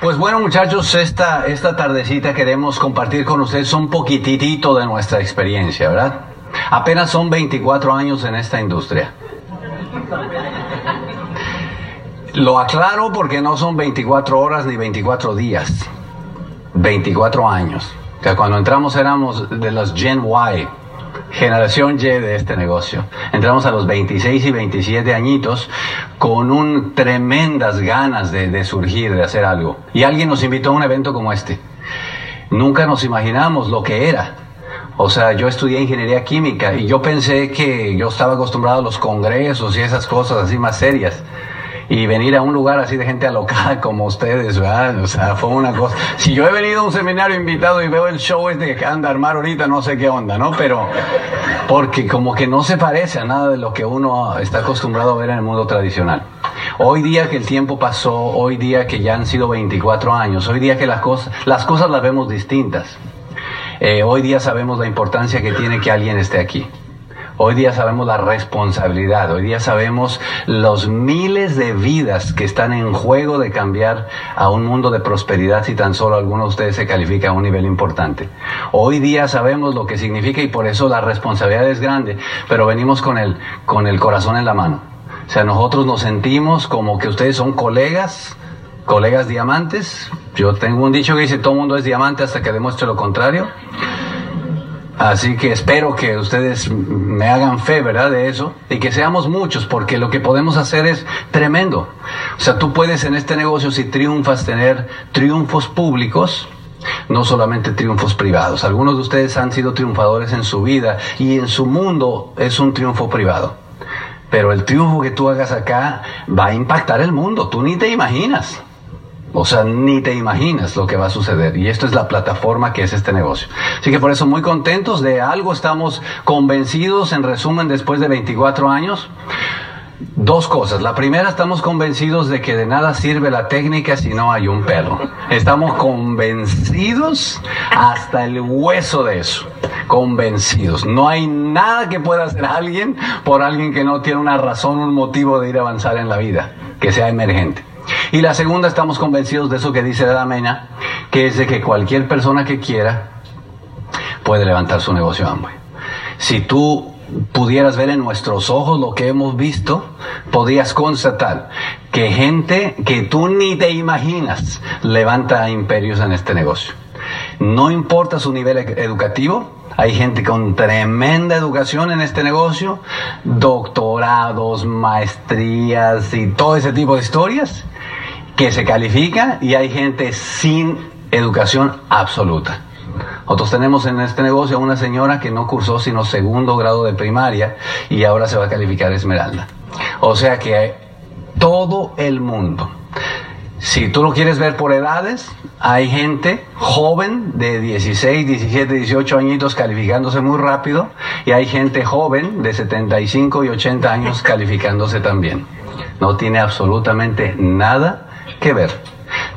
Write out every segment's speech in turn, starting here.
Pues bueno muchachos, esta, esta tardecita queremos compartir con ustedes un poquitito de nuestra experiencia, ¿verdad? Apenas son 24 años en esta industria. Lo aclaro porque no son 24 horas ni 24 días, 24 años. Que cuando entramos éramos de los Gen Y, generación Y de este negocio. Entramos a los 26 y 27 añitos con un tremendas ganas de, de surgir, de hacer algo. Y alguien nos invitó a un evento como este. Nunca nos imaginamos lo que era. O sea, yo estudié ingeniería química y yo pensé que yo estaba acostumbrado a los congresos y esas cosas así más serias y venir a un lugar así de gente alocada como ustedes, ¿verdad? O sea, fue una cosa. Si yo he venido a un seminario invitado y veo el show este que anda a armar ahorita, no sé qué onda, ¿no? Pero, porque como que no se parece a nada de lo que uno está acostumbrado a ver en el mundo tradicional. Hoy día que el tiempo pasó, hoy día que ya han sido 24 años, hoy día que las cosas, las cosas las vemos distintas. Eh, hoy día sabemos la importancia que tiene que alguien esté aquí. Hoy día sabemos la responsabilidad, hoy día sabemos los miles de vidas que están en juego de cambiar a un mundo de prosperidad si tan solo alguno de ustedes se califica a un nivel importante. Hoy día sabemos lo que significa y por eso la responsabilidad es grande, pero venimos con el, con el corazón en la mano. O sea, nosotros nos sentimos como que ustedes son colegas, colegas diamantes. Yo tengo un dicho que dice todo mundo es diamante hasta que demuestre lo contrario. Así que espero que ustedes me hagan fe, ¿verdad? De eso. Y que seamos muchos, porque lo que podemos hacer es tremendo. O sea, tú puedes en este negocio, si triunfas, tener triunfos públicos, no solamente triunfos privados. Algunos de ustedes han sido triunfadores en su vida y en su mundo es un triunfo privado. Pero el triunfo que tú hagas acá va a impactar el mundo, tú ni te imaginas. O sea, ni te imaginas lo que va a suceder. Y esto es la plataforma que es este negocio. Así que por eso muy contentos de algo, estamos convencidos, en resumen, después de 24 años. Dos cosas. La primera, estamos convencidos de que de nada sirve la técnica si no hay un perro. Estamos convencidos hasta el hueso de eso. Convencidos. No hay nada que pueda hacer alguien por alguien que no tiene una razón, un motivo de ir a avanzar en la vida, que sea emergente. Y la segunda, estamos convencidos de eso que dice Damena, que es de que cualquier persona que quiera puede levantar su negocio Amway. Si tú pudieras ver en nuestros ojos lo que hemos visto, podrías constatar que gente que tú ni te imaginas levanta imperios en este negocio. No importa su nivel educativo, hay gente con tremenda educación en este negocio, doctorados, maestrías y todo ese tipo de historias que se califica y hay gente sin educación absoluta. Nosotros tenemos en este negocio a una señora que no cursó sino segundo grado de primaria y ahora se va a calificar Esmeralda. O sea que todo el mundo. Si tú lo quieres ver por edades, hay gente joven de 16, 17, 18 añitos calificándose muy rápido y hay gente joven de 75 y 80 años calificándose también. No tiene absolutamente nada que ver.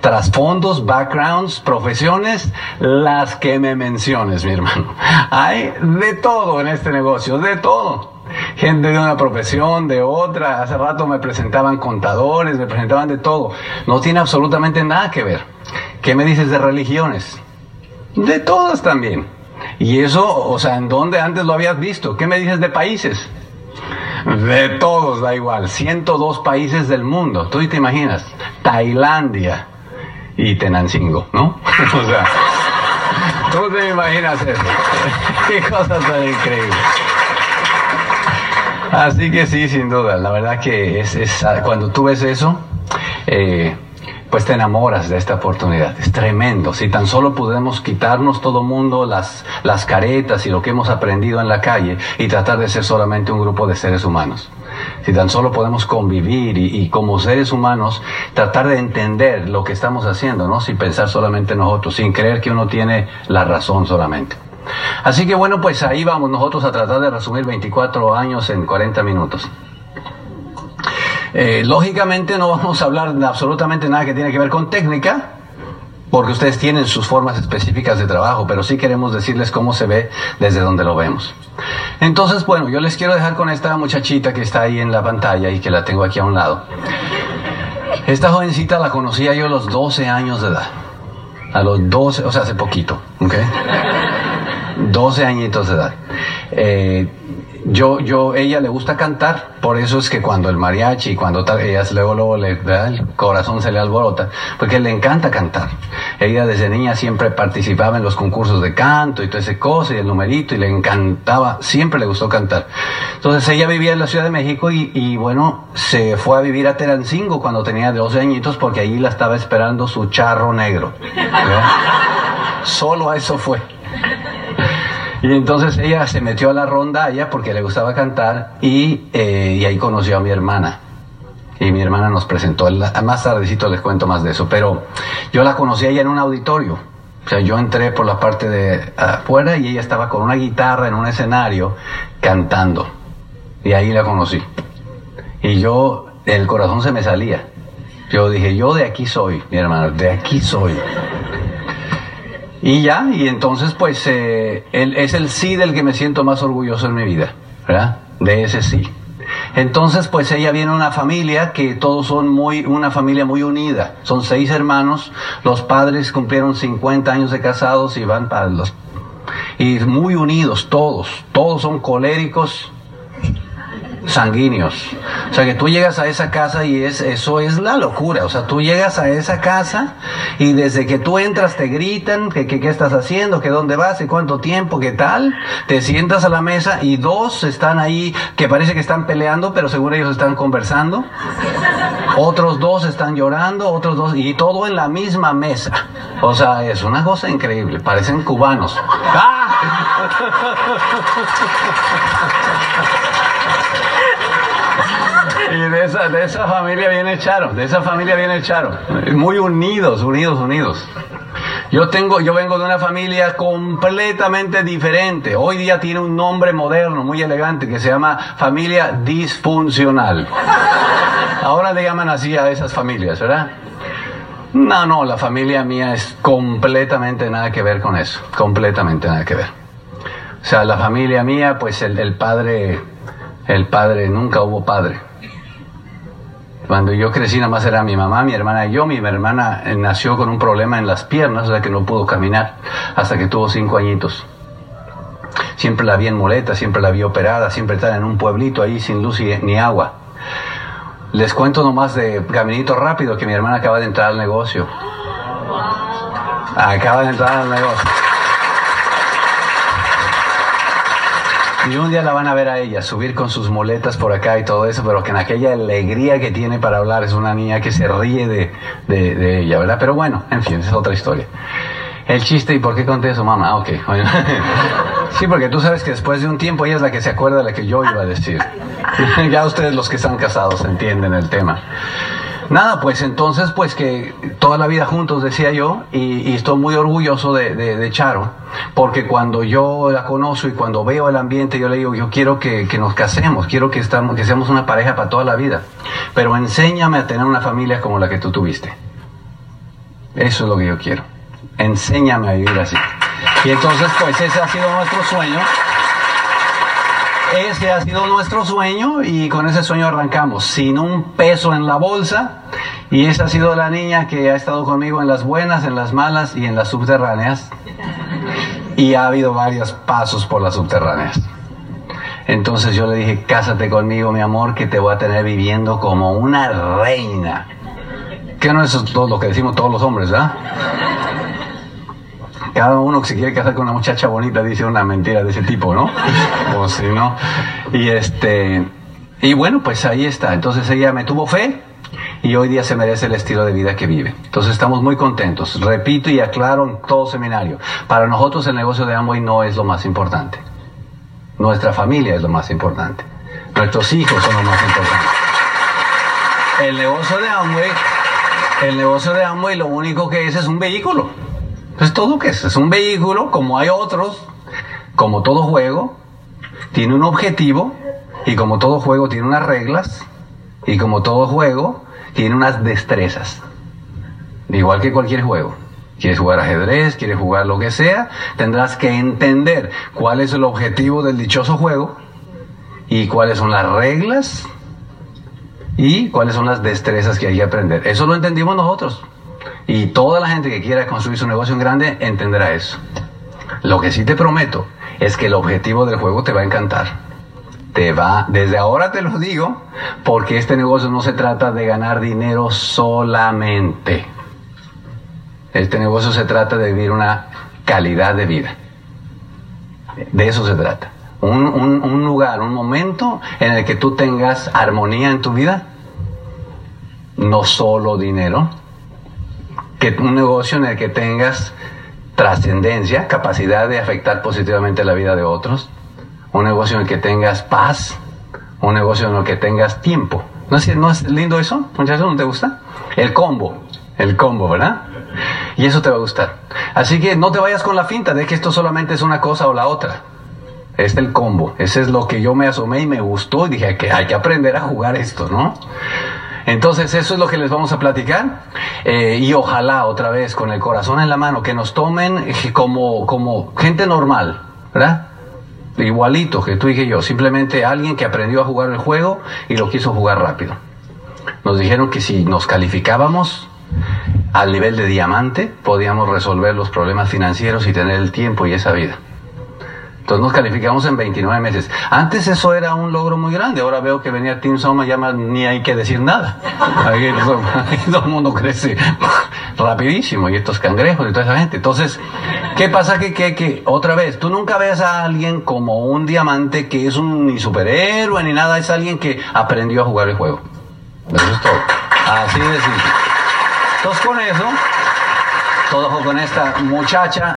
Trasfondos, backgrounds, profesiones, las que me menciones, mi hermano. Hay de todo en este negocio, de todo. Gente de una profesión, de otra. Hace rato me presentaban contadores, me presentaban de todo. No tiene absolutamente nada que ver. ¿Qué me dices de religiones? De todas también. Y eso, o sea, ¿en dónde antes lo habías visto? ¿Qué me dices de países? De todos, da igual. 102 países del mundo. Tú te imaginas. Tailandia y Tenancingo, ¿no? o sea, tú te imaginas eso. Qué cosa tan increíble. Así que sí, sin duda. La verdad que es, es cuando tú ves eso, eh, pues te enamoras de esta oportunidad. Es tremendo. Si tan solo podemos quitarnos todo mundo las, las caretas y lo que hemos aprendido en la calle y tratar de ser solamente un grupo de seres humanos. Si tan solo podemos convivir y, y como seres humanos tratar de entender lo que estamos haciendo, ¿no? Sin pensar solamente nosotros, sin creer que uno tiene la razón solamente. Así que bueno, pues ahí vamos nosotros a tratar de resumir 24 años en 40 minutos. Eh, lógicamente no vamos a hablar de absolutamente nada que tiene que ver con técnica, porque ustedes tienen sus formas específicas de trabajo, pero sí queremos decirles cómo se ve desde donde lo vemos. Entonces, bueno, yo les quiero dejar con esta muchachita que está ahí en la pantalla y que la tengo aquí a un lado. Esta jovencita la conocía yo a los 12 años de edad. A los 12, o sea, hace poquito, ¿ok? 12 añitos de edad. Eh, yo, yo, ella le gusta cantar, por eso es que cuando el mariachi, cuando tal, ella luego, luego le, el corazón se le alborota, porque le encanta cantar. Ella desde niña siempre participaba en los concursos de canto y todo ese cosa y el numerito y le encantaba, siempre le gustó cantar. Entonces ella vivía en la Ciudad de México y, y bueno, se fue a vivir a Terancingo cuando tenía 12 añitos porque allí la estaba esperando su charro negro. Solo a eso fue. Y entonces ella se metió a la rondalla porque le gustaba cantar y, eh, y ahí conoció a mi hermana. Y mi hermana nos presentó, más tardecito les cuento más de eso, pero yo la conocí ella en un auditorio. O sea, yo entré por la parte de afuera y ella estaba con una guitarra en un escenario cantando. Y ahí la conocí. Y yo, el corazón se me salía. Yo dije, yo de aquí soy, mi hermana, de aquí soy. Y ya, y entonces pues eh, es el sí del que me siento más orgulloso en mi vida, ¿verdad? De ese sí. Entonces pues ella viene de una familia que todos son muy, una familia muy unida. Son seis hermanos, los padres cumplieron 50 años de casados y van para los... Y muy unidos todos, todos son coléricos, sanguíneos. O sea, que tú llegas a esa casa y es, eso es la locura. O sea, tú llegas a esa casa y desde que tú entras te gritan que, qué estás haciendo, que dónde vas y cuánto tiempo, qué tal. Te sientas a la mesa y dos están ahí que parece que están peleando, pero seguro ellos están conversando. Otros dos están llorando, otros dos, y todo en la misma mesa. O sea, es una cosa increíble. Parecen cubanos. ¡Ah! De esa, de esa familia viene Charo, de esa familia viene Charo. Muy unidos, unidos, unidos. Yo tengo, yo vengo de una familia completamente diferente. Hoy día tiene un nombre moderno, muy elegante, que se llama familia disfuncional. Ahora le llaman así a esas familias, ¿verdad? No, no, la familia mía es completamente nada que ver con eso, completamente nada que ver. O sea, la familia mía, pues el, el padre, el padre, nunca hubo padre. Cuando yo crecí nada más era mi mamá, mi hermana y yo. Mi hermana eh, nació con un problema en las piernas, sea que no pudo caminar hasta que tuvo cinco añitos. Siempre la vi en muleta, siempre la vi operada, siempre estaba en un pueblito ahí sin luz ni agua. Les cuento nomás de caminito rápido que mi hermana acaba de entrar al negocio. Acaba de entrar al negocio. Y un día la van a ver a ella subir con sus muletas por acá y todo eso, pero que en aquella alegría que tiene para hablar es una niña que se ríe de, de, ella, ¿verdad? Pero bueno, en fin, es otra historia. El chiste, ¿y por qué conté eso, mamá? Ok, Sí, porque tú sabes que después de un tiempo ella es la que se acuerda de la que yo iba a decir. ya ustedes los que están casados entienden el tema. Nada, pues entonces, pues que toda la vida juntos, decía yo, y, estoy muy orgulloso de, Charo, porque cuando yo la conozco y cuando veo el ambiente, yo le digo, yo quiero que, nos casemos, quiero que, estamos, que seamos una pareja para toda la vida, pero enséñame a tener una familia como la que tú tuviste. Eso es lo que yo quiero. Enséñame a vivir así. Y entonces, pues ese ha sido nuestro sueño. Ese ha sido nuestro sueño y con ese sueño arrancamos, sin un peso en la bolsa. Y esa ha sido la niña que ha estado conmigo en las buenas, en las malas y en las subterráneas. Y ha habido varios pasos por las subterráneas. Entonces yo le dije, cásate conmigo, mi amor, que te voy a tener viviendo como una reina. Que no es todo lo que decimos todos los hombres, ¿verdad? cada uno que se quiere casar con una muchacha bonita dice una mentira de ese tipo, ¿no? O si no. Y este, y bueno, pues ahí está. Entonces ella me tuvo fe y hoy día se merece el estilo de vida que vive. Entonces estamos muy contentos. Repito y aclaro en todo seminario. Para nosotros el negocio de Amway no es lo más importante. Nuestra familia es lo más importante. Nuestros hijos son lo más importante. El negocio de Amway, el negocio de Amway lo único que es es un vehículo. Es todo que es, es un vehículo, como hay otros, como todo juego, tiene un objetivo y como todo juego tiene unas reglas y como todo juego tiene unas destrezas. Igual que cualquier juego. Quieres jugar ajedrez, quieres jugar lo que sea, tendrás que entender cuál es el objetivo del dichoso juego y cuáles son las reglas y cuáles son las destrezas que hay que aprender. Eso lo entendimos nosotros. Y toda la gente que quiera construir su negocio en grande entenderá eso. Lo que sí te prometo es que el objetivo del juego te va a encantar. Te va, desde ahora te lo digo, porque este negocio no se trata de ganar dinero solamente. Este negocio se trata de vivir una calidad de vida. De eso se trata. Un, un, lugar, un momento en el que tú tengas armonía en tu vida, no solo dinero, que un negocio en el que tengas trascendencia, capacidad de afectar positivamente la vida de otros, un negocio en el que tengas paz, un negocio en el que tengas tiempo. ¿No es, no es lindo eso, muchachos? ¿No te gusta? El combo, el combo, ¿verdad? Y eso te va a gustar. Así que no te vayas con la finta de que esto solamente es una cosa o la otra. Es el combo. Ese es lo que yo me asomé y me gustó y dije que hay que aprender a jugar esto, ¿no? Entonces eso es lo que les vamos a platicar eh, y ojalá otra vez con el corazón en la mano que nos tomen como, como gente normal, ¿verdad? Igualito que tú y que yo, simplemente alguien que aprendió a jugar el juego y lo quiso jugar rápido. Nos dijeron que si nos calificábamos al nivel de diamante podíamos resolver los problemas financieros y tener el tiempo y esa vida. Entonces nos calificamos en 29 meses. Antes eso era un logro muy grande. Ahora veo que venía Team Soma, ya ni hay que decir nada. Todo el mundo crece rapidísimo. Y estos cangrejos y toda esa gente. Entonces, ¿qué pasa? Que, que, que otra vez, tú nunca ves a alguien como un diamante que es un ni superhéroe ni nada. Es alguien que aprendió a jugar el juego. Eso es todo. Así de simple. Entonces con eso, todo con esta muchacha